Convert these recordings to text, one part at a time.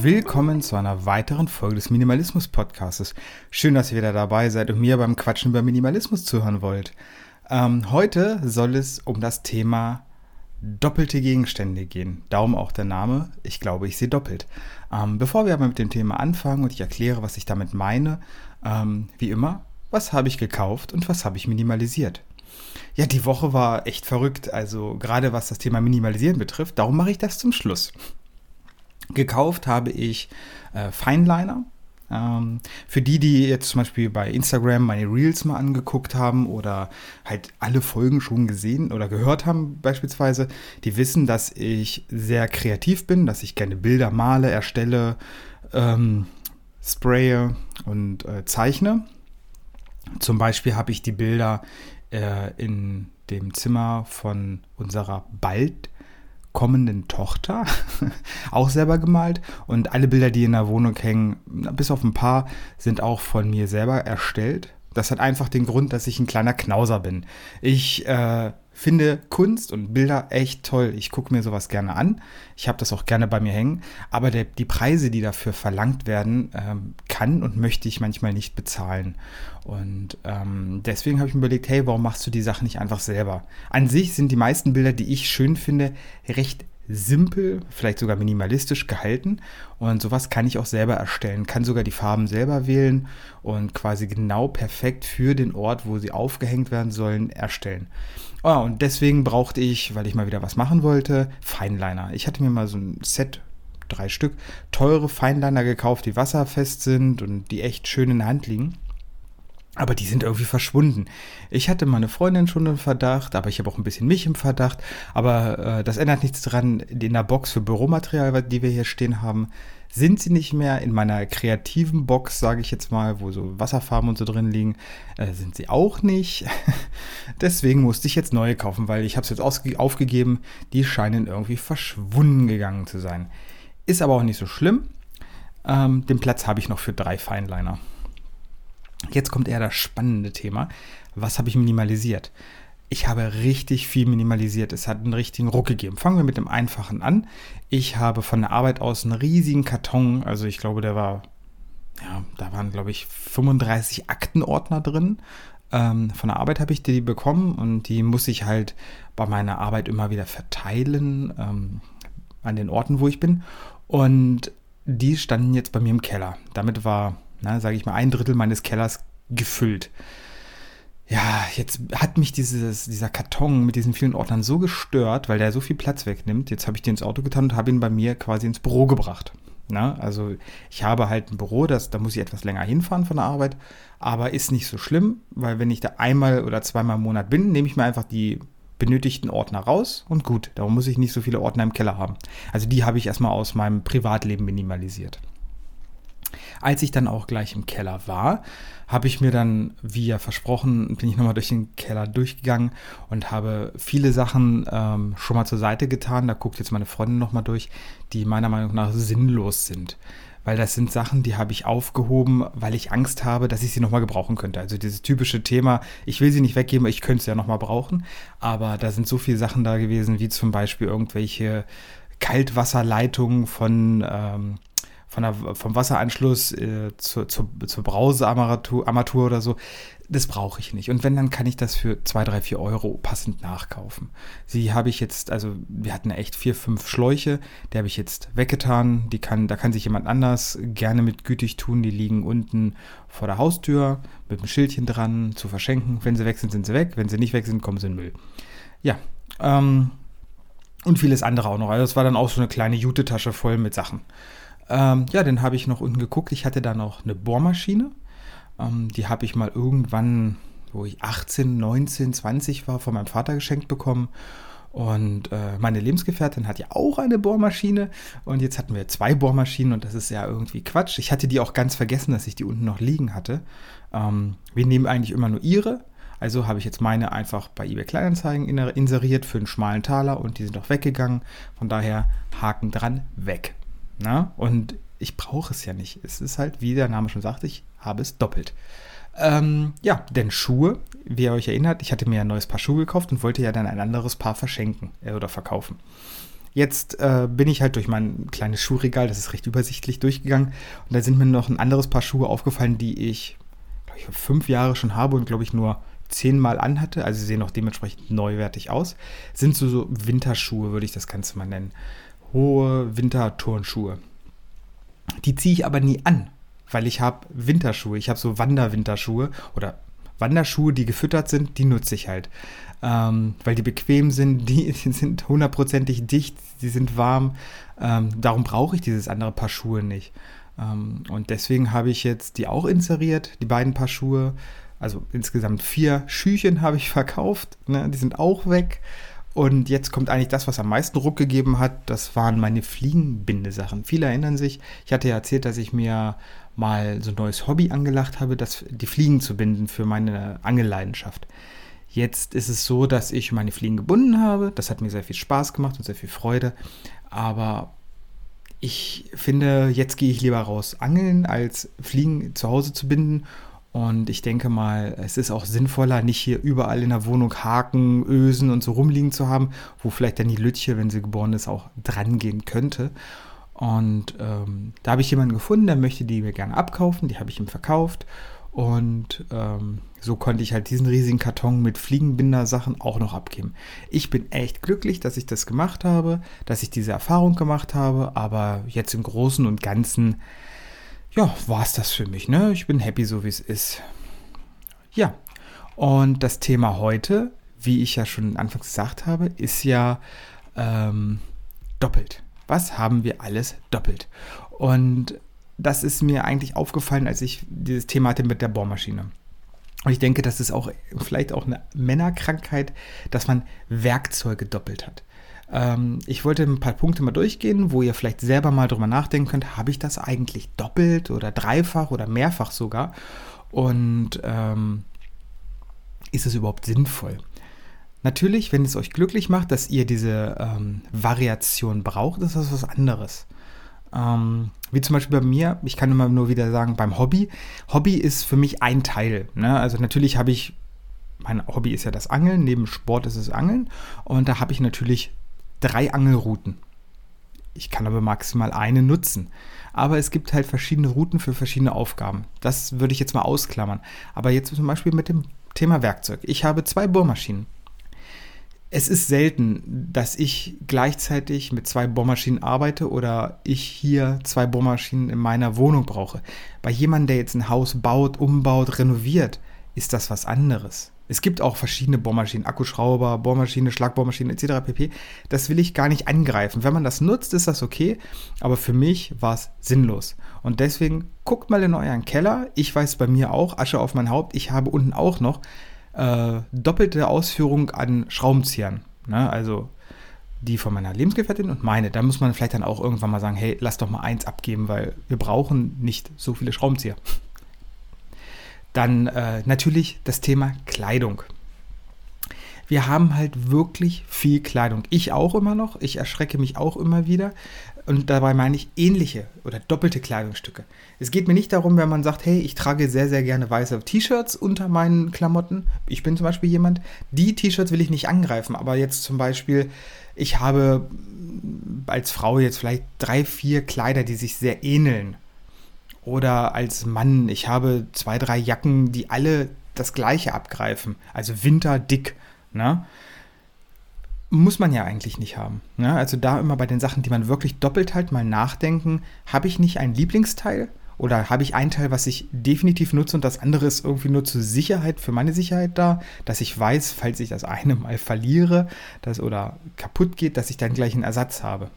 Willkommen zu einer weiteren Folge des Minimalismus Podcasts. Schön, dass ihr wieder dabei seid und mir beim Quatschen über Minimalismus zuhören wollt. Ähm, heute soll es um das Thema doppelte Gegenstände gehen. Darum auch der Name. Ich glaube, ich sehe doppelt. Ähm, bevor wir aber mit dem Thema anfangen und ich erkläre, was ich damit meine, ähm, wie immer, was habe ich gekauft und was habe ich minimalisiert? Ja, die Woche war echt verrückt. Also gerade was das Thema Minimalisieren betrifft. Darum mache ich das zum Schluss. Gekauft habe ich äh, Fineliner. Ähm, für die, die jetzt zum Beispiel bei Instagram meine Reels mal angeguckt haben oder halt alle Folgen schon gesehen oder gehört haben beispielsweise, die wissen, dass ich sehr kreativ bin, dass ich gerne Bilder male, erstelle, ähm, spraye und äh, zeichne. Zum Beispiel habe ich die Bilder äh, in dem Zimmer von unserer bald kommenden Tochter auch selber gemalt. Und alle Bilder, die in der Wohnung hängen, bis auf ein paar, sind auch von mir selber erstellt. Das hat einfach den Grund, dass ich ein kleiner Knauser bin. Ich äh, finde Kunst und Bilder echt toll. Ich gucke mir sowas gerne an. Ich habe das auch gerne bei mir hängen. Aber der, die Preise, die dafür verlangt werden, ähm, kann und möchte ich manchmal nicht bezahlen. Und ähm, deswegen habe ich mir überlegt, hey, warum machst du die Sachen nicht einfach selber? An sich sind die meisten Bilder, die ich schön finde, recht simpel, vielleicht sogar minimalistisch gehalten. Und sowas kann ich auch selber erstellen, kann sogar die Farben selber wählen und quasi genau perfekt für den Ort, wo sie aufgehängt werden sollen, erstellen. Oh, und deswegen brauchte ich, weil ich mal wieder was machen wollte, Feinliner. Ich hatte mir mal so ein Set drei Stück teure Feinliner gekauft, die wasserfest sind und die echt schön in der Hand liegen. Aber die sind irgendwie verschwunden. Ich hatte meine Freundin schon im Verdacht, aber ich habe auch ein bisschen mich im Verdacht. Aber äh, das ändert nichts daran. In der Box für Büromaterial, die wir hier stehen haben, sind sie nicht mehr. In meiner kreativen Box, sage ich jetzt mal, wo so Wasserfarben und so drin liegen, äh, sind sie auch nicht. Deswegen musste ich jetzt neue kaufen, weil ich habe es jetzt aufgegeben. Die scheinen irgendwie verschwunden gegangen zu sein. Ist aber auch nicht so schlimm. Ähm, den Platz habe ich noch für drei Feinliner. Jetzt kommt eher das spannende Thema. Was habe ich minimalisiert? Ich habe richtig viel minimalisiert. Es hat einen richtigen Ruck gegeben. Fangen wir mit dem Einfachen an. Ich habe von der Arbeit aus einen riesigen Karton, also ich glaube, der war, ja, da waren, glaube ich, 35 Aktenordner drin. Ähm, von der Arbeit habe ich die bekommen und die muss ich halt bei meiner Arbeit immer wieder verteilen ähm, an den Orten, wo ich bin. Und die standen jetzt bei mir im Keller. Damit war sage ich mal, ein Drittel meines Kellers gefüllt. Ja, jetzt hat mich dieses, dieser Karton mit diesen vielen Ordnern so gestört, weil der so viel Platz wegnimmt. Jetzt habe ich den ins Auto getan und habe ihn bei mir quasi ins Büro gebracht. Na, also ich habe halt ein Büro, das, da muss ich etwas länger hinfahren von der Arbeit, aber ist nicht so schlimm, weil wenn ich da einmal oder zweimal im Monat bin, nehme ich mir einfach die benötigten Ordner raus und gut, darum muss ich nicht so viele Ordner im Keller haben. Also die habe ich erstmal aus meinem Privatleben minimalisiert. Als ich dann auch gleich im Keller war, habe ich mir dann, wie ja versprochen, bin ich nochmal durch den Keller durchgegangen und habe viele Sachen ähm, schon mal zur Seite getan. Da guckt jetzt meine Freundin nochmal durch, die meiner Meinung nach sinnlos sind. Weil das sind Sachen, die habe ich aufgehoben, weil ich Angst habe, dass ich sie nochmal gebrauchen könnte. Also dieses typische Thema, ich will sie nicht weggeben, ich könnte sie ja nochmal brauchen. Aber da sind so viele Sachen da gewesen, wie zum Beispiel irgendwelche Kaltwasserleitungen von ähm, von der, vom Wasseranschluss äh, zur, zur, zur Brausearmatur oder so, das brauche ich nicht. Und wenn, dann kann ich das für 2, 3, 4 Euro passend nachkaufen. Sie habe ich jetzt, also wir hatten echt vier, fünf Schläuche, die habe ich jetzt weggetan. Die kann, da kann sich jemand anders gerne mit gütig tun. Die liegen unten vor der Haustür mit einem Schildchen dran zu verschenken. Wenn sie weg sind, sind sie weg. Wenn sie nicht weg sind, kommen sie in Müll. Ja, ähm, und vieles andere auch noch. Also es war dann auch so eine kleine Jutetasche voll mit Sachen. Ähm, ja, dann habe ich noch unten geguckt. Ich hatte da noch eine Bohrmaschine. Ähm, die habe ich mal irgendwann, wo ich 18, 19, 20 war, von meinem Vater geschenkt bekommen. Und äh, meine Lebensgefährtin hat ja auch eine Bohrmaschine. Und jetzt hatten wir zwei Bohrmaschinen und das ist ja irgendwie Quatsch. Ich hatte die auch ganz vergessen, dass ich die unten noch liegen hatte. Ähm, wir nehmen eigentlich immer nur ihre. Also habe ich jetzt meine einfach bei eBay Kleinanzeigen inseriert für einen schmalen Taler und die sind auch weggegangen. Von daher Haken dran, weg. Na? Und ich brauche es ja nicht. Es ist halt, wie der Name schon sagt, ich habe es doppelt. Ähm, ja, denn Schuhe, wie ihr euch erinnert, ich hatte mir ein neues Paar Schuhe gekauft und wollte ja dann ein anderes Paar verschenken äh, oder verkaufen. Jetzt äh, bin ich halt durch mein kleines Schuhregal, das ist recht übersichtlich, durchgegangen. Und da sind mir noch ein anderes Paar Schuhe aufgefallen, die ich, glaube ich, fünf Jahre schon habe und, glaube ich, nur zehnmal anhatte. Also sie sehen auch dementsprechend neuwertig aus. Sind so, so Winterschuhe, würde ich das Ganze mal nennen. Hohe Winterturnschuhe. Die ziehe ich aber nie an, weil ich habe Winterschuhe. Ich habe so Wanderwinterschuhe oder Wanderschuhe, die gefüttert sind, die nutze ich halt ähm, weil die bequem sind, die, sind hundertprozentig dicht, die sind warm. Ähm, darum brauche ich dieses andere Paar Schuhe nicht. Ähm, und deswegen habe ich jetzt die auch inseriert, die beiden Paar Schuhe. Also insgesamt vier Schüchen habe ich verkauft. Ne? Die sind auch weg. Und jetzt kommt eigentlich das, was am meisten Ruck gegeben hat. Das waren meine Fliegenbindesachen. Viele erinnern sich, ich hatte ja erzählt, dass ich mir mal so ein neues Hobby angelacht habe, das, die Fliegen zu binden für meine Angelleidenschaft. Jetzt ist es so, dass ich meine Fliegen gebunden habe. Das hat mir sehr viel Spaß gemacht und sehr viel Freude. Aber ich finde, jetzt gehe ich lieber raus angeln, als Fliegen zu Hause zu binden. Und ich denke mal, es ist auch sinnvoller, nicht hier überall in der Wohnung Haken, Ösen und so rumliegen zu haben, wo vielleicht dann die Lütche, wenn sie geboren ist, auch dran gehen könnte. Und ähm, da habe ich jemanden gefunden, der möchte die mir gerne abkaufen. Die habe ich ihm verkauft. Und ähm, so konnte ich halt diesen riesigen Karton mit Fliegenbinder-Sachen auch noch abgeben. Ich bin echt glücklich, dass ich das gemacht habe, dass ich diese Erfahrung gemacht habe, aber jetzt im Großen und Ganzen, ja, war es das für mich. Ne? Ich bin happy, so wie es ist. Ja, und das Thema heute, wie ich ja schon anfangs gesagt habe, ist ja ähm, doppelt. Was haben wir alles doppelt? Und das ist mir eigentlich aufgefallen, als ich dieses Thema hatte mit der Bohrmaschine. Und ich denke, das ist auch vielleicht auch eine Männerkrankheit, dass man Werkzeuge doppelt hat. Ähm, ich wollte ein paar Punkte mal durchgehen, wo ihr vielleicht selber mal drüber nachdenken könnt, habe ich das eigentlich doppelt oder dreifach oder mehrfach sogar? Und ähm, ist es überhaupt sinnvoll? Natürlich, wenn es euch glücklich macht, dass ihr diese ähm, Variation braucht, ist das was anderes. Ähm, wie zum Beispiel bei mir, ich kann immer nur wieder sagen, beim Hobby. Hobby ist für mich ein Teil. Ne? Also natürlich habe ich, mein Hobby ist ja das Angeln, neben Sport ist es Angeln. Und da habe ich natürlich drei Angelrouten. Ich kann aber maximal eine nutzen. Aber es gibt halt verschiedene Routen für verschiedene Aufgaben. Das würde ich jetzt mal ausklammern. Aber jetzt zum Beispiel mit dem Thema Werkzeug. Ich habe zwei Bohrmaschinen es ist selten, dass ich gleichzeitig mit zwei Bohrmaschinen arbeite oder ich hier zwei Bohrmaschinen in meiner Wohnung brauche. Bei jemandem, der jetzt ein Haus baut, umbaut, renoviert, ist das was anderes. Es gibt auch verschiedene Bohrmaschinen, Akkuschrauber, Bohrmaschine, Schlagbohrmaschine etc. pp. Das will ich gar nicht angreifen. Wenn man das nutzt, ist das okay, aber für mich war es sinnlos. Und deswegen guckt mal in euren Keller. Ich weiß bei mir auch, Asche auf mein Haupt. Ich habe unten auch noch äh, doppelte Ausführung an Schraubenziehern. Ne? Also die von meiner Lebensgefährtin und meine. Da muss man vielleicht dann auch irgendwann mal sagen, hey, lass doch mal eins abgeben, weil wir brauchen nicht so viele Schraubenzieher. Dann äh, natürlich das Thema Kleidung. Wir haben halt wirklich viel Kleidung. Ich auch immer noch. Ich erschrecke mich auch immer wieder. Und dabei meine ich ähnliche oder doppelte Kleidungsstücke. Es geht mir nicht darum, wenn man sagt, hey, ich trage sehr, sehr gerne weiße T-Shirts unter meinen Klamotten. Ich bin zum Beispiel jemand, die T-Shirts will ich nicht angreifen, aber jetzt zum Beispiel, ich habe als Frau jetzt vielleicht drei, vier Kleider, die sich sehr ähneln. Oder als Mann, ich habe zwei, drei Jacken, die alle das gleiche abgreifen. Also Winter dick. Ne? muss man ja eigentlich nicht haben. Ne? Also da immer bei den Sachen, die man wirklich doppelt halt mal nachdenken, habe ich nicht ein Lieblingsteil oder habe ich ein Teil, was ich definitiv nutze und das andere ist irgendwie nur zur Sicherheit, für meine Sicherheit da, dass ich weiß, falls ich das eine mal verliere dass, oder kaputt geht, dass ich dann gleich einen Ersatz habe.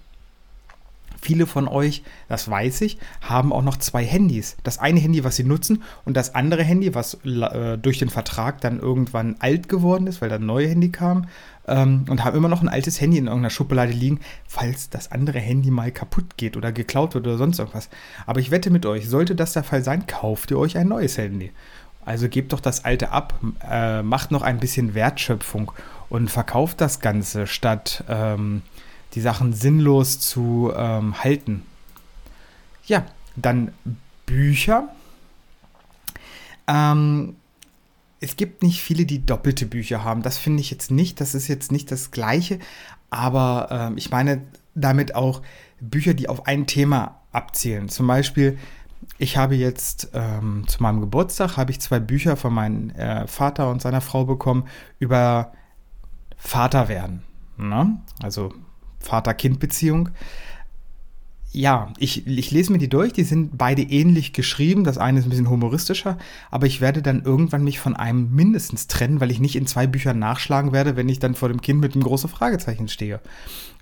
Viele von euch, das weiß ich, haben auch noch zwei Handys. Das eine Handy, was sie nutzen, und das andere Handy, was äh, durch den Vertrag dann irgendwann alt geworden ist, weil da ein neues Handy kam, ähm, und haben immer noch ein altes Handy in irgendeiner Schublade liegen, falls das andere Handy mal kaputt geht oder geklaut wird oder sonst irgendwas. Aber ich wette mit euch, sollte das der Fall sein, kauft ihr euch ein neues Handy. Also gebt doch das alte ab, äh, macht noch ein bisschen Wertschöpfung und verkauft das Ganze, statt ähm, die Sachen sinnlos zu ähm, halten. Ja, dann Bücher. Ähm, es gibt nicht viele, die doppelte Bücher haben. Das finde ich jetzt nicht. Das ist jetzt nicht das Gleiche. Aber ähm, ich meine, damit auch Bücher, die auf ein Thema abzielen. Zum Beispiel, ich habe jetzt ähm, zu meinem Geburtstag habe ich zwei Bücher von meinem äh, Vater und seiner Frau bekommen über Vater werden. Ne? Also Vater-Kind-Beziehung. Ja, ich, ich lese mir die durch, die sind beide ähnlich geschrieben. Das eine ist ein bisschen humoristischer, aber ich werde dann irgendwann mich von einem mindestens trennen, weil ich nicht in zwei Büchern nachschlagen werde, wenn ich dann vor dem Kind mit einem großen Fragezeichen stehe.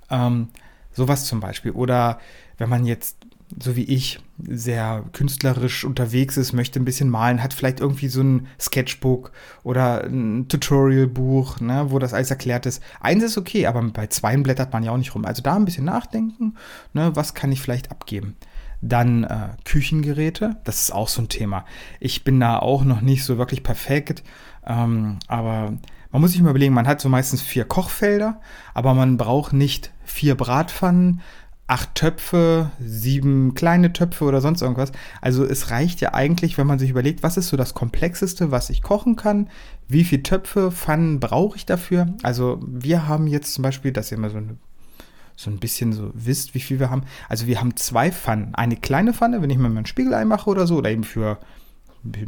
Ähm, sowas zum Beispiel. Oder wenn man jetzt so wie ich, sehr künstlerisch unterwegs ist, möchte ein bisschen malen, hat vielleicht irgendwie so ein Sketchbook oder ein Tutorialbuch, ne, wo das alles erklärt ist. Eins ist okay, aber bei zweien blättert man ja auch nicht rum. Also da ein bisschen nachdenken, ne, was kann ich vielleicht abgeben. Dann äh, Küchengeräte, das ist auch so ein Thema. Ich bin da auch noch nicht so wirklich perfekt, ähm, aber man muss sich mal überlegen, man hat so meistens vier Kochfelder, aber man braucht nicht vier Bratpfannen, acht Töpfe, sieben kleine Töpfe oder sonst irgendwas. Also es reicht ja eigentlich, wenn man sich überlegt, was ist so das Komplexeste, was ich kochen kann, wie viele Töpfe, Pfannen brauche ich dafür. Also wir haben jetzt zum Beispiel, dass ihr mal so, eine, so ein bisschen so wisst, wie viel wir haben. Also wir haben zwei Pfannen. Eine kleine Pfanne, wenn ich mir mal ein Spiegelei mache oder so, oder eben für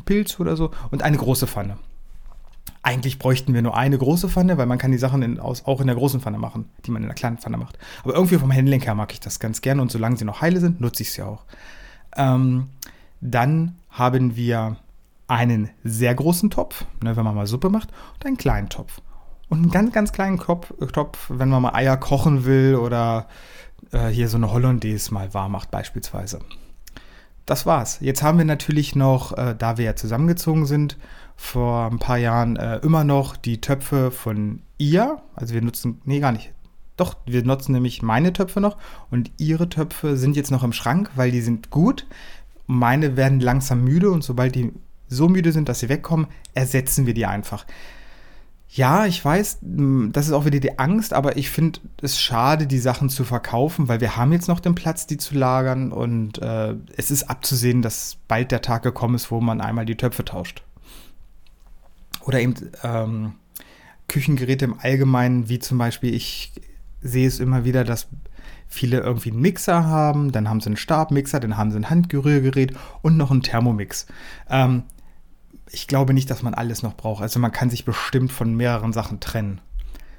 Pilz oder so, und eine große Pfanne. Eigentlich bräuchten wir nur eine große Pfanne, weil man kann die Sachen in, aus, auch in der großen Pfanne machen, die man in der kleinen Pfanne macht. Aber irgendwie vom Handling her mag ich das ganz gerne und solange sie noch heile sind, nutze ich sie auch. Ähm, dann haben wir einen sehr großen Topf, ne, wenn man mal Suppe macht, und einen kleinen Topf. Und einen ganz, ganz kleinen Topf, Topf wenn man mal Eier kochen will oder äh, hier so eine Hollandaise mal warm macht beispielsweise. Das war's. Jetzt haben wir natürlich noch, äh, da wir ja zusammengezogen sind, vor ein paar Jahren äh, immer noch die Töpfe von ihr. Also wir nutzen, nee, gar nicht. Doch, wir nutzen nämlich meine Töpfe noch und ihre Töpfe sind jetzt noch im Schrank, weil die sind gut. Meine werden langsam müde und sobald die so müde sind, dass sie wegkommen, ersetzen wir die einfach. Ja, ich weiß, das ist auch wieder die Angst, aber ich finde es schade, die Sachen zu verkaufen, weil wir haben jetzt noch den Platz, die zu lagern und äh, es ist abzusehen, dass bald der Tag gekommen ist, wo man einmal die Töpfe tauscht. Oder eben ähm, Küchengeräte im Allgemeinen, wie zum Beispiel, ich sehe es immer wieder, dass viele irgendwie einen Mixer haben, dann haben sie einen Stabmixer, dann haben sie ein Handgerührgerät und noch einen Thermomix. Ähm, ich glaube nicht, dass man alles noch braucht. Also man kann sich bestimmt von mehreren Sachen trennen.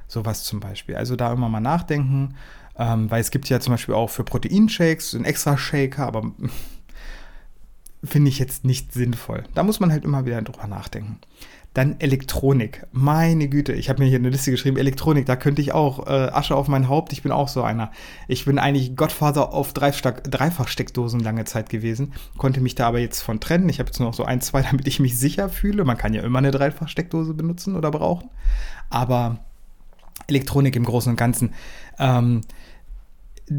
Sowas zum Beispiel. Also da immer mal nachdenken, ähm, weil es gibt ja zum Beispiel auch für Proteinshakes einen extra Shaker, aber finde ich jetzt nicht sinnvoll. Da muss man halt immer wieder drüber nachdenken. Dann Elektronik. Meine Güte, ich habe mir hier eine Liste geschrieben. Elektronik, da könnte ich auch äh, Asche auf mein Haupt. Ich bin auch so einer. Ich bin eigentlich Gottvater auf Dreifachsteckdosen lange Zeit gewesen, konnte mich da aber jetzt von trennen. Ich habe jetzt nur noch so ein, zwei, damit ich mich sicher fühle. Man kann ja immer eine Dreifachsteckdose benutzen oder brauchen. Aber Elektronik im Großen und Ganzen. Ähm,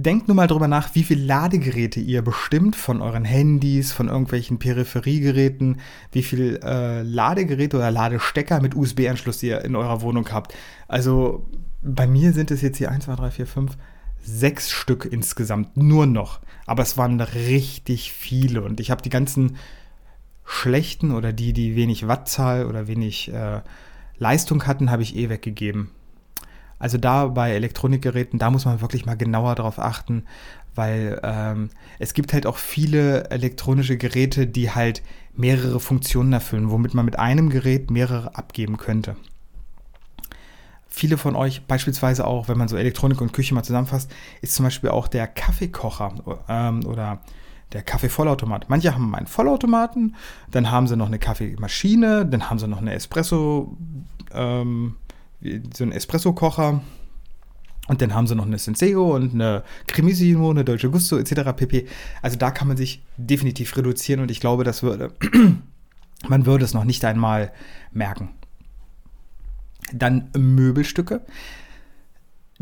denkt nur mal drüber nach, wie viele Ladegeräte ihr bestimmt von euren Handys, von irgendwelchen Peripheriegeräten, wie viele äh, Ladegeräte oder Ladestecker mit USB-Anschluss ihr in eurer Wohnung habt. Also bei mir sind es jetzt hier 1, 2, 3, 4, 5, sechs Stück insgesamt, nur noch. Aber es waren richtig viele und ich habe die ganzen schlechten oder die, die wenig Wattzahl oder wenig äh, Leistung hatten, habe ich eh weggegeben. Also da bei Elektronikgeräten, da muss man wirklich mal genauer drauf achten, weil ähm, es gibt halt auch viele elektronische Geräte, die halt mehrere Funktionen erfüllen, womit man mit einem Gerät mehrere abgeben könnte. Viele von euch, beispielsweise auch, wenn man so Elektronik und Küche mal zusammenfasst, ist zum Beispiel auch der Kaffeekocher ähm, oder der Kaffeevollautomat. Manche haben einen Vollautomaten, dann haben sie noch eine Kaffeemaschine, dann haben sie noch eine Espresso, ähm, so einen Espresso-Kocher. Und dann haben sie noch eine Senseo und eine Cremissimo, eine Dolce Gusto etc. pp. Also da kann man sich definitiv reduzieren und ich glaube, das würde, man würde es noch nicht einmal merken. Dann Möbelstücke.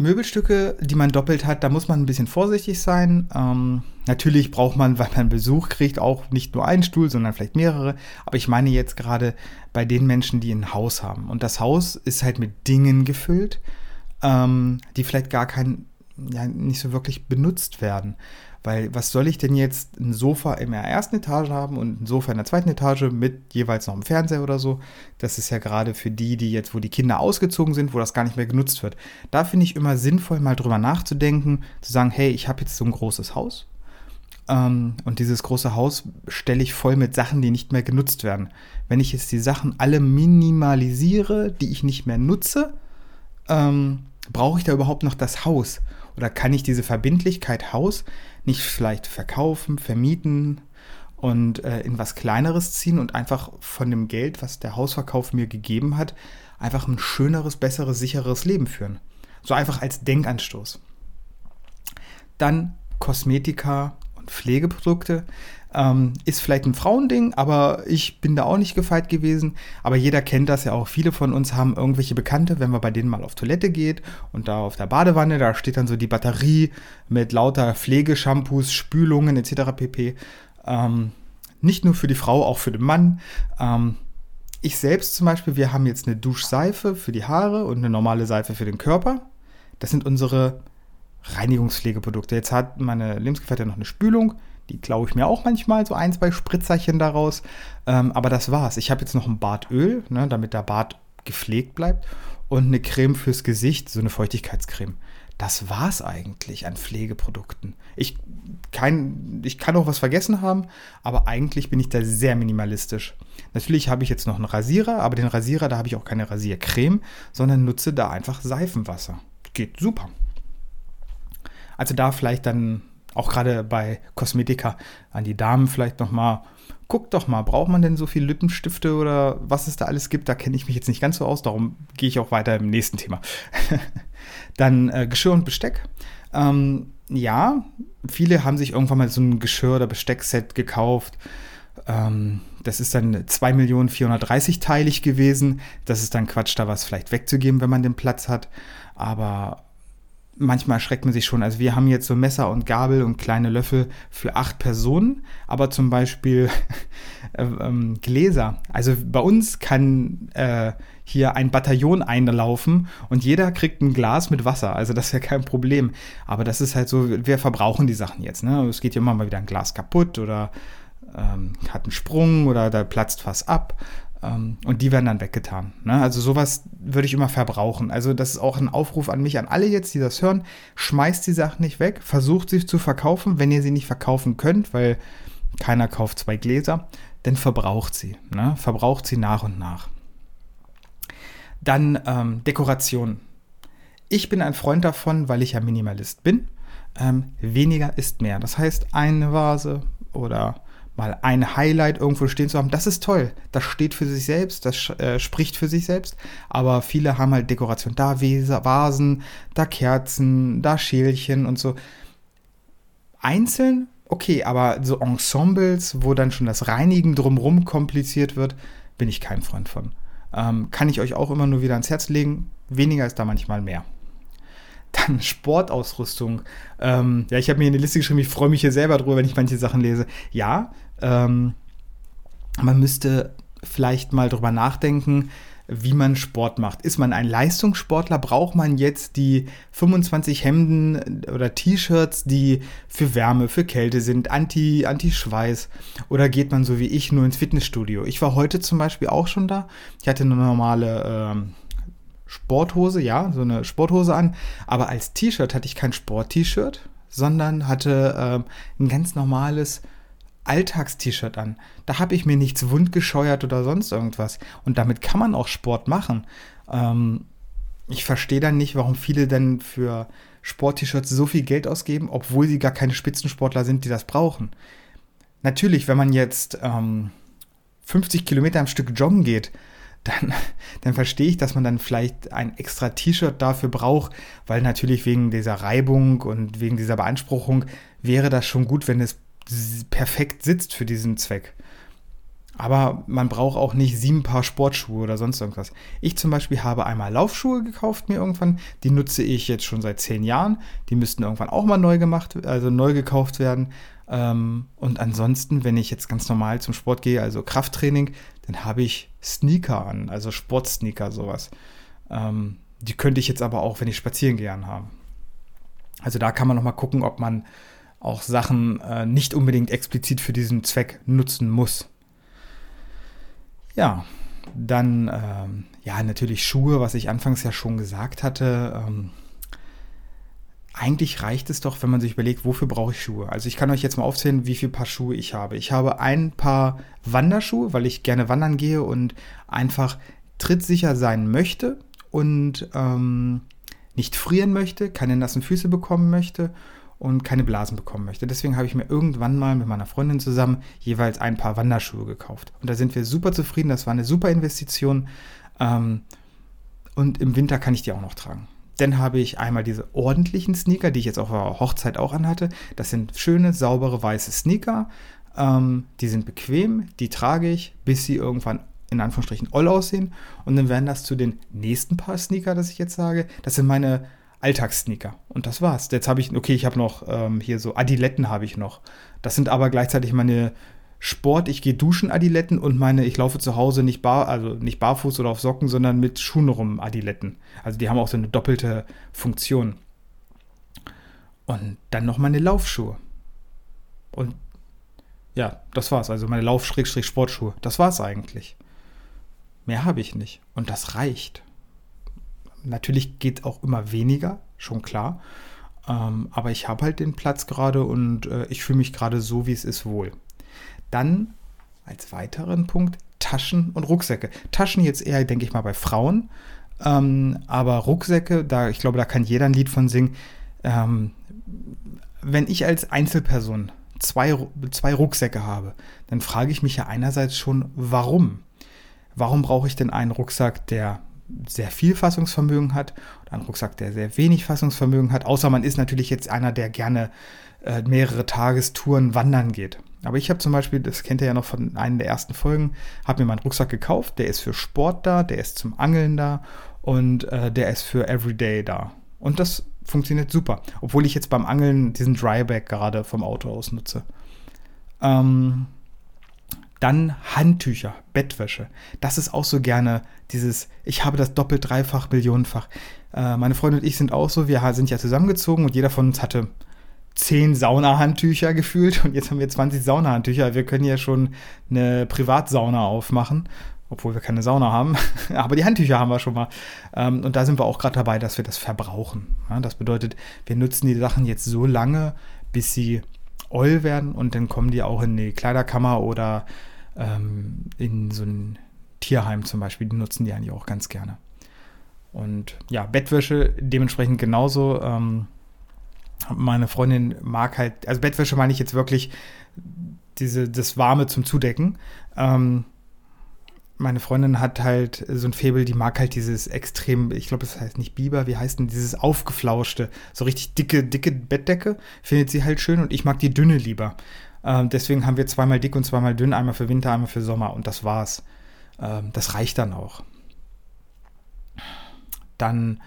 Möbelstücke, die man doppelt hat, da muss man ein bisschen vorsichtig sein. Ähm, natürlich braucht man, weil man Besuch kriegt, auch nicht nur einen Stuhl, sondern vielleicht mehrere. Aber ich meine jetzt gerade bei den Menschen, die ein Haus haben. Und das Haus ist halt mit Dingen gefüllt, ähm, die vielleicht gar kein, ja, nicht so wirklich benutzt werden. Weil was soll ich denn jetzt ein Sofa in der ersten Etage haben und ein Sofa in der zweiten Etage mit jeweils noch einem Fernseher oder so? Das ist ja gerade für die, die jetzt, wo die Kinder ausgezogen sind, wo das gar nicht mehr genutzt wird. Da finde ich immer sinnvoll, mal drüber nachzudenken, zu sagen, hey, ich habe jetzt so ein großes Haus. Ähm, und dieses große Haus stelle ich voll mit Sachen, die nicht mehr genutzt werden. Wenn ich jetzt die Sachen alle minimalisiere, die ich nicht mehr nutze, ähm, brauche ich da überhaupt noch das Haus? Oder kann ich diese Verbindlichkeit Haus nicht vielleicht verkaufen, vermieten und äh, in was Kleineres ziehen und einfach von dem Geld, was der Hausverkauf mir gegeben hat, einfach ein schöneres, besseres, sicheres Leben führen? So einfach als Denkanstoß. Dann Kosmetika und Pflegeprodukte. Ähm, ist vielleicht ein Frauending, aber ich bin da auch nicht gefeit gewesen. Aber jeder kennt das ja auch. Viele von uns haben irgendwelche Bekannte, wenn man bei denen mal auf Toilette geht und da auf der Badewanne, da steht dann so die Batterie mit lauter Pflegeshampoos, Spülungen etc. pp. Ähm, nicht nur für die Frau, auch für den Mann. Ähm, ich selbst zum Beispiel, wir haben jetzt eine Duschseife für die Haare und eine normale Seife für den Körper. Das sind unsere Reinigungspflegeprodukte. Jetzt hat meine Lebensgefährtin noch eine Spülung. Die klaue ich mir auch manchmal, so ein, zwei Spritzerchen daraus. Ähm, aber das war's. Ich habe jetzt noch ein Bartöl, ne, damit der Bart gepflegt bleibt. Und eine Creme fürs Gesicht, so eine Feuchtigkeitscreme. Das war's eigentlich an Pflegeprodukten. Ich, kein, ich kann auch was vergessen haben, aber eigentlich bin ich da sehr minimalistisch. Natürlich habe ich jetzt noch einen Rasierer, aber den Rasierer, da habe ich auch keine Rasiercreme, sondern nutze da einfach Seifenwasser. Geht super. Also da vielleicht dann auch gerade bei Kosmetika an die Damen vielleicht nochmal, guckt doch mal, braucht man denn so viel Lippenstifte oder was es da alles gibt? Da kenne ich mich jetzt nicht ganz so aus, darum gehe ich auch weiter im nächsten Thema. dann äh, Geschirr und Besteck. Ähm, ja, viele haben sich irgendwann mal so ein Geschirr- oder Besteckset gekauft. Ähm, das ist dann 2.430-teilig gewesen. Das ist dann Quatsch, da was vielleicht wegzugeben, wenn man den Platz hat. Aber manchmal erschreckt man sich schon. Also wir haben jetzt so Messer und Gabel und kleine Löffel für acht Personen, aber zum Beispiel äh, ähm, Gläser. Also bei uns kann äh, hier ein Bataillon einlaufen und jeder kriegt ein Glas mit Wasser. Also das ist ja kein Problem. Aber das ist halt so, wir verbrauchen die Sachen jetzt. Ne? Es geht ja immer mal wieder ein Glas kaputt oder ähm, hat einen Sprung oder da platzt was ab. Ähm, und die werden dann weggetan. Ne? Also sowas würde ich immer verbrauchen. Also das ist auch ein Aufruf an mich, an alle jetzt, die das hören. Schmeißt die Sachen nicht weg, versucht sie zu verkaufen. Wenn ihr sie nicht verkaufen könnt, weil keiner kauft zwei Gläser, dann verbraucht sie. Ne? Verbraucht sie nach und nach. Dann ähm, Dekoration. Ich bin ein Freund davon, weil ich ja Minimalist bin. Ähm, weniger ist mehr. Das heißt, eine Vase oder mal ein Highlight irgendwo stehen zu haben, das ist toll. Das steht für sich selbst, das äh, spricht für sich selbst. Aber viele haben halt Dekoration. Da Vasen, da Kerzen, da Schälchen und so. Einzeln, okay, aber so Ensembles, wo dann schon das Reinigen drumrum kompliziert wird, bin ich kein Freund von. Ähm, kann ich euch auch immer nur wieder ans Herz legen. Weniger ist da manchmal mehr. Dann Sportausrüstung. Ähm, ja, ich habe mir eine Liste geschrieben, ich freue mich hier selber drüber, wenn ich manche Sachen lese. Ja, ähm, man müsste vielleicht mal drüber nachdenken, wie man Sport macht. Ist man ein Leistungssportler? Braucht man jetzt die 25 Hemden oder T-Shirts, die für Wärme, für Kälte sind, anti, Anti-Schweiß? Oder geht man so wie ich nur ins Fitnessstudio? Ich war heute zum Beispiel auch schon da. Ich hatte eine normale ähm, Sporthose, ja, so eine Sporthose an, aber als T-Shirt hatte ich kein Sport-T-Shirt, sondern hatte ähm, ein ganz normales Alltags-T-Shirt an. Da habe ich mir nichts wundgescheuert oder sonst irgendwas. Und damit kann man auch Sport machen. Ähm, ich verstehe dann nicht, warum viele denn für Sport-T-Shirts so viel Geld ausgeben, obwohl sie gar keine Spitzensportler sind, die das brauchen. Natürlich, wenn man jetzt ähm, 50 Kilometer am Stück joggen geht, dann, dann verstehe ich, dass man dann vielleicht ein extra T-Shirt dafür braucht, weil natürlich wegen dieser Reibung und wegen dieser Beanspruchung wäre das schon gut, wenn es perfekt sitzt für diesen Zweck. Aber man braucht auch nicht sieben Paar Sportschuhe oder sonst irgendwas. Ich zum Beispiel habe einmal Laufschuhe gekauft mir irgendwann. Die nutze ich jetzt schon seit zehn Jahren. Die müssten irgendwann auch mal neu gemacht, also neu gekauft werden. Ähm, und ansonsten, wenn ich jetzt ganz normal zum Sport gehe, also Krafttraining, dann habe ich Sneaker an, also Sportsneaker, sowas. Ähm, die könnte ich jetzt aber auch, wenn ich spazieren gehe, haben. Also da kann man nochmal gucken, ob man auch Sachen äh, nicht unbedingt explizit für diesen Zweck nutzen muss. Ja, dann ähm, ja natürlich Schuhe, was ich anfangs ja schon gesagt hatte. Eigentlich reicht es doch, wenn man sich überlegt, wofür brauche ich Schuhe. Also ich kann euch jetzt mal aufzählen, wie viele Paar Schuhe ich habe. Ich habe ein Paar Wanderschuhe, weil ich gerne wandern gehe und einfach trittsicher sein möchte und ähm, nicht frieren möchte, keine nassen Füße bekommen möchte und keine Blasen bekommen möchte. Deswegen habe ich mir irgendwann mal mit meiner Freundin zusammen jeweils ein paar Wanderschuhe gekauft. Und da sind wir super zufrieden. Das war eine super Investition. Ähm, und im Winter kann ich die auch noch tragen. Dann habe ich einmal diese ordentlichen Sneaker, die ich jetzt auf der Hochzeit auch anhatte. Das sind schöne, saubere, weiße Sneaker. Ähm, die sind bequem, die trage ich, bis sie irgendwann in Anführungsstrichen oll aussehen. Und dann werden das zu den nächsten paar Sneaker, das ich jetzt sage. Das sind meine Alltagssneaker. Und das war's. Jetzt habe ich, okay, ich habe noch ähm, hier so Adiletten habe ich noch. Das sind aber gleichzeitig meine Sport, ich gehe duschen Adiletten und meine, ich laufe zu Hause nicht bar, also nicht barfuß oder auf Socken, sondern mit Schuhen rum Adiletten. Also die haben auch so eine doppelte Funktion. Und dann noch meine Laufschuhe. Und ja, das war's. Also meine Lauf-Sportschuhe. Das war's eigentlich. Mehr habe ich nicht. Und das reicht. Natürlich geht auch immer weniger, schon klar. Ähm, aber ich habe halt den Platz gerade und äh, ich fühle mich gerade so, wie es ist, wohl. Dann als weiteren Punkt Taschen und Rucksäcke. Taschen jetzt eher, denke ich mal, bei Frauen. Ähm, aber Rucksäcke, da, ich glaube, da kann jeder ein Lied von singen. Ähm, wenn ich als Einzelperson zwei, zwei Rucksäcke habe, dann frage ich mich ja einerseits schon, warum? Warum brauche ich denn einen Rucksack, der sehr viel Fassungsvermögen hat und einen Rucksack, der sehr wenig Fassungsvermögen hat. Außer man ist natürlich jetzt einer, der gerne äh, mehrere Tagestouren wandern geht. Aber ich habe zum Beispiel, das kennt ihr ja noch von einer der ersten Folgen, habe mir meinen Rucksack gekauft. Der ist für Sport da, der ist zum Angeln da und äh, der ist für Everyday da. Und das funktioniert super. Obwohl ich jetzt beim Angeln diesen Dryback gerade vom Auto aus nutze. Ähm, dann Handtücher, Bettwäsche. Das ist auch so gerne dieses, ich habe das doppelt, dreifach, millionenfach. Äh, meine Freundin und ich sind auch so, wir sind ja zusammengezogen und jeder von uns hatte zehn Saunahandtücher gefühlt und jetzt haben wir 20 Saunahandtücher. Wir können ja schon eine Privatsauna aufmachen, obwohl wir keine Sauna haben. Aber die Handtücher haben wir schon mal. Ähm, und da sind wir auch gerade dabei, dass wir das verbrauchen. das bedeutet, wir nutzen die Sachen jetzt so lange, bis sie oll werden und dann kommen die auch in die Kleiderkammer oder ähm, in so ein Tierheim zum Beispiel, die nutzen die eigentlich auch ganz gerne. Und ja, Bettwäsche dementsprechend genauso. Ähm, meine Freundin mag halt, also Bettwäsche meine ich jetzt wirklich diese, das Warme zum Zudecken. Ähm, meine Freundin hat halt so ein Faible, die mag halt dieses extrem, ich glaube, es heißt nicht Biber, wie heißt denn dieses aufgeflauschte, so richtig dicke, dicke Bettdecke, findet sie halt schön und ich mag die dünne lieber. Ähm, deswegen haben wir zweimal dick und zweimal dünn, einmal für Winter, einmal für Sommer und das war's. Ähm, das reicht dann auch. Dann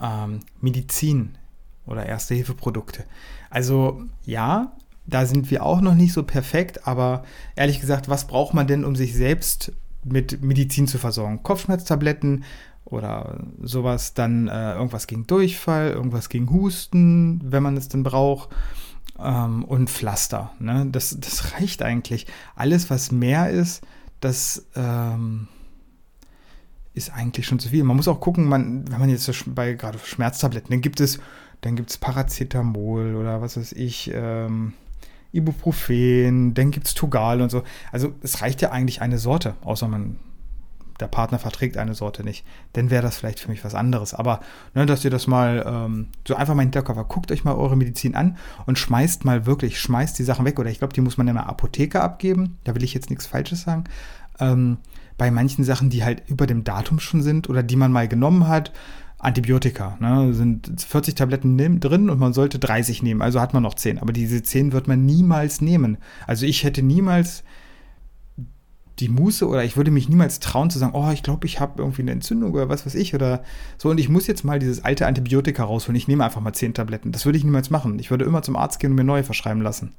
ähm, Medizin oder Erste-Hilfe-Produkte. Also ja, da sind wir auch noch nicht so perfekt, aber ehrlich gesagt, was braucht man denn, um sich selbst mit Medizin zu versorgen? Kopfschmerztabletten oder sowas, dann äh, irgendwas gegen Durchfall, irgendwas gegen Husten, wenn man es denn braucht ähm, und Pflaster. Ne? Das, das reicht eigentlich. Alles, was mehr ist, das ähm, ist eigentlich schon zu viel. Man muss auch gucken, man, wenn man jetzt bei gerade Schmerztabletten, dann gibt es, dann gibt es Paracetamol oder was weiß ich, ähm, Ibuprofen, dann gibt es Togal und so. Also es reicht ja eigentlich eine Sorte, außer man der Partner verträgt eine Sorte nicht, dann wäre das vielleicht für mich was anderes. Aber ne, dass ihr das mal ähm, so einfach mal Hinterkörper, guckt euch mal eure Medizin an und schmeißt mal wirklich, schmeißt die Sachen weg. Oder ich glaube, die muss man in der Apotheke abgeben. Da will ich jetzt nichts Falsches sagen. Ähm, bei manchen Sachen, die halt über dem Datum schon sind oder die man mal genommen hat, Antibiotika. Ne, sind 40 Tabletten drin und man sollte 30 nehmen. Also hat man noch 10. Aber diese 10 wird man niemals nehmen. Also ich hätte niemals die Muße oder ich würde mich niemals trauen zu sagen, oh, ich glaube, ich habe irgendwie eine Entzündung oder was weiß ich oder so und ich muss jetzt mal dieses alte Antibiotika rausholen. Ich nehme einfach mal zehn Tabletten. Das würde ich niemals machen. Ich würde immer zum Arzt gehen und mir neue verschreiben lassen.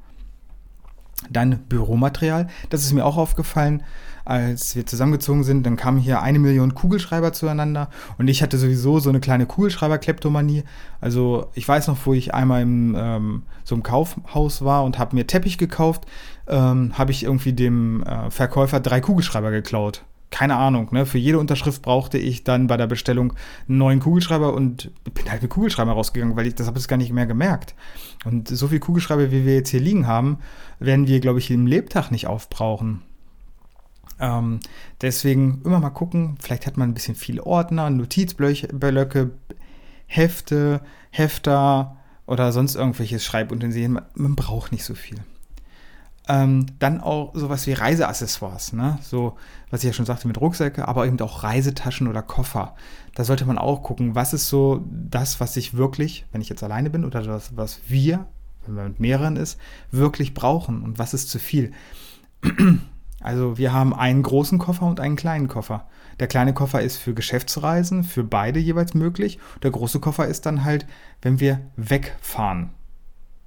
Dann Büromaterial. Das ist mir auch aufgefallen, als wir zusammengezogen sind. Dann kamen hier eine Million Kugelschreiber zueinander und ich hatte sowieso so eine kleine Kugelschreiber-Kleptomanie. Also ich weiß noch, wo ich einmal im ähm, so einem Kaufhaus war und habe mir Teppich gekauft, ähm, habe ich irgendwie dem äh, Verkäufer drei Kugelschreiber geklaut keine Ahnung, ne? Für jede Unterschrift brauchte ich dann bei der Bestellung einen neuen Kugelschreiber und bin halt mit Kugelschreiber rausgegangen, weil ich das habe ich gar nicht mehr gemerkt. Und so viel Kugelschreiber, wie wir jetzt hier liegen haben, werden wir, glaube ich, im Lebtag nicht aufbrauchen. Ähm, deswegen immer mal gucken, vielleicht hat man ein bisschen viele Ordner, Notizblöcke, Hefte, Hefter oder sonst irgendwelches Schreibutensilien. Man, man braucht nicht so viel. Ähm, dann auch sowas wie Reiseaccessoires, ne? So, was ich ja schon sagte mit Rucksäcke, aber eben auch Reisetaschen oder Koffer. Da sollte man auch gucken, was ist so das, was ich wirklich, wenn ich jetzt alleine bin oder das, was wir, wenn man mit mehreren ist, wirklich brauchen und was ist zu viel. Also wir haben einen großen Koffer und einen kleinen Koffer. Der kleine Koffer ist für Geschäftsreisen, für beide jeweils möglich. Der große Koffer ist dann halt, wenn wir wegfahren.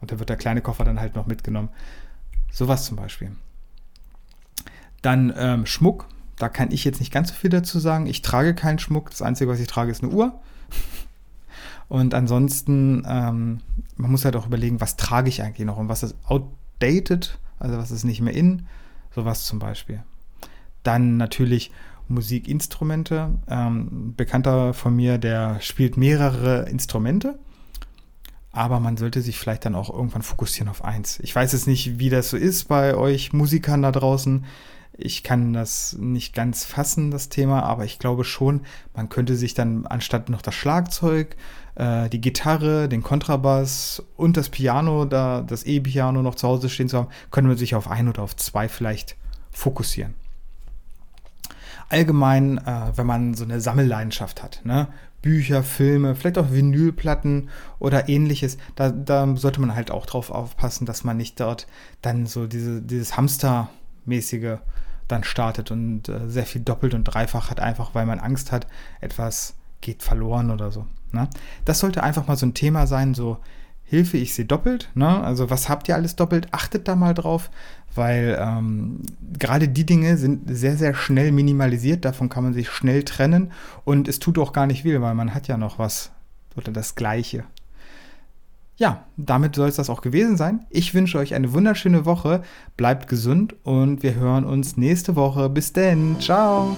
Und da wird der kleine Koffer dann halt noch mitgenommen. Sowas zum Beispiel. Dann ähm, Schmuck. Da kann ich jetzt nicht ganz so viel dazu sagen. Ich trage keinen Schmuck. Das Einzige, was ich trage, ist eine Uhr. Und ansonsten, ähm, man muss halt auch überlegen, was trage ich eigentlich noch und was ist outdated, also was ist nicht mehr in. Sowas zum Beispiel. Dann natürlich Musikinstrumente. Ähm, Bekannter von mir, der spielt mehrere Instrumente aber man sollte sich vielleicht dann auch irgendwann fokussieren auf eins. Ich weiß jetzt nicht, wie das so ist bei euch Musikern da draußen. Ich kann das nicht ganz fassen, das Thema, aber ich glaube schon, man könnte sich dann anstatt noch das Schlagzeug, äh, die Gitarre, den Kontrabass und das Piano, da das E-Piano noch zu Hause stehen zu haben, könnte man sich auf ein oder auf zwei vielleicht fokussieren allgemein, äh, wenn man so eine Sammelleidenschaft hat, ne? Bücher, Filme, vielleicht auch Vinylplatten oder ähnliches, da, da sollte man halt auch drauf aufpassen, dass man nicht dort dann so diese, dieses Hamstermäßige dann startet und äh, sehr viel doppelt und dreifach hat, einfach weil man Angst hat, etwas geht verloren oder so. Ne? Das sollte einfach mal so ein Thema sein, so Hilfe, ich sehe doppelt. Ne? Also was habt ihr alles doppelt? Achtet da mal drauf, weil ähm, gerade die Dinge sind sehr, sehr schnell minimalisiert. Davon kann man sich schnell trennen und es tut auch gar nicht weh, weil man hat ja noch was oder das Gleiche. Ja, damit soll es das auch gewesen sein. Ich wünsche euch eine wunderschöne Woche. Bleibt gesund und wir hören uns nächste Woche. Bis denn. Ciao.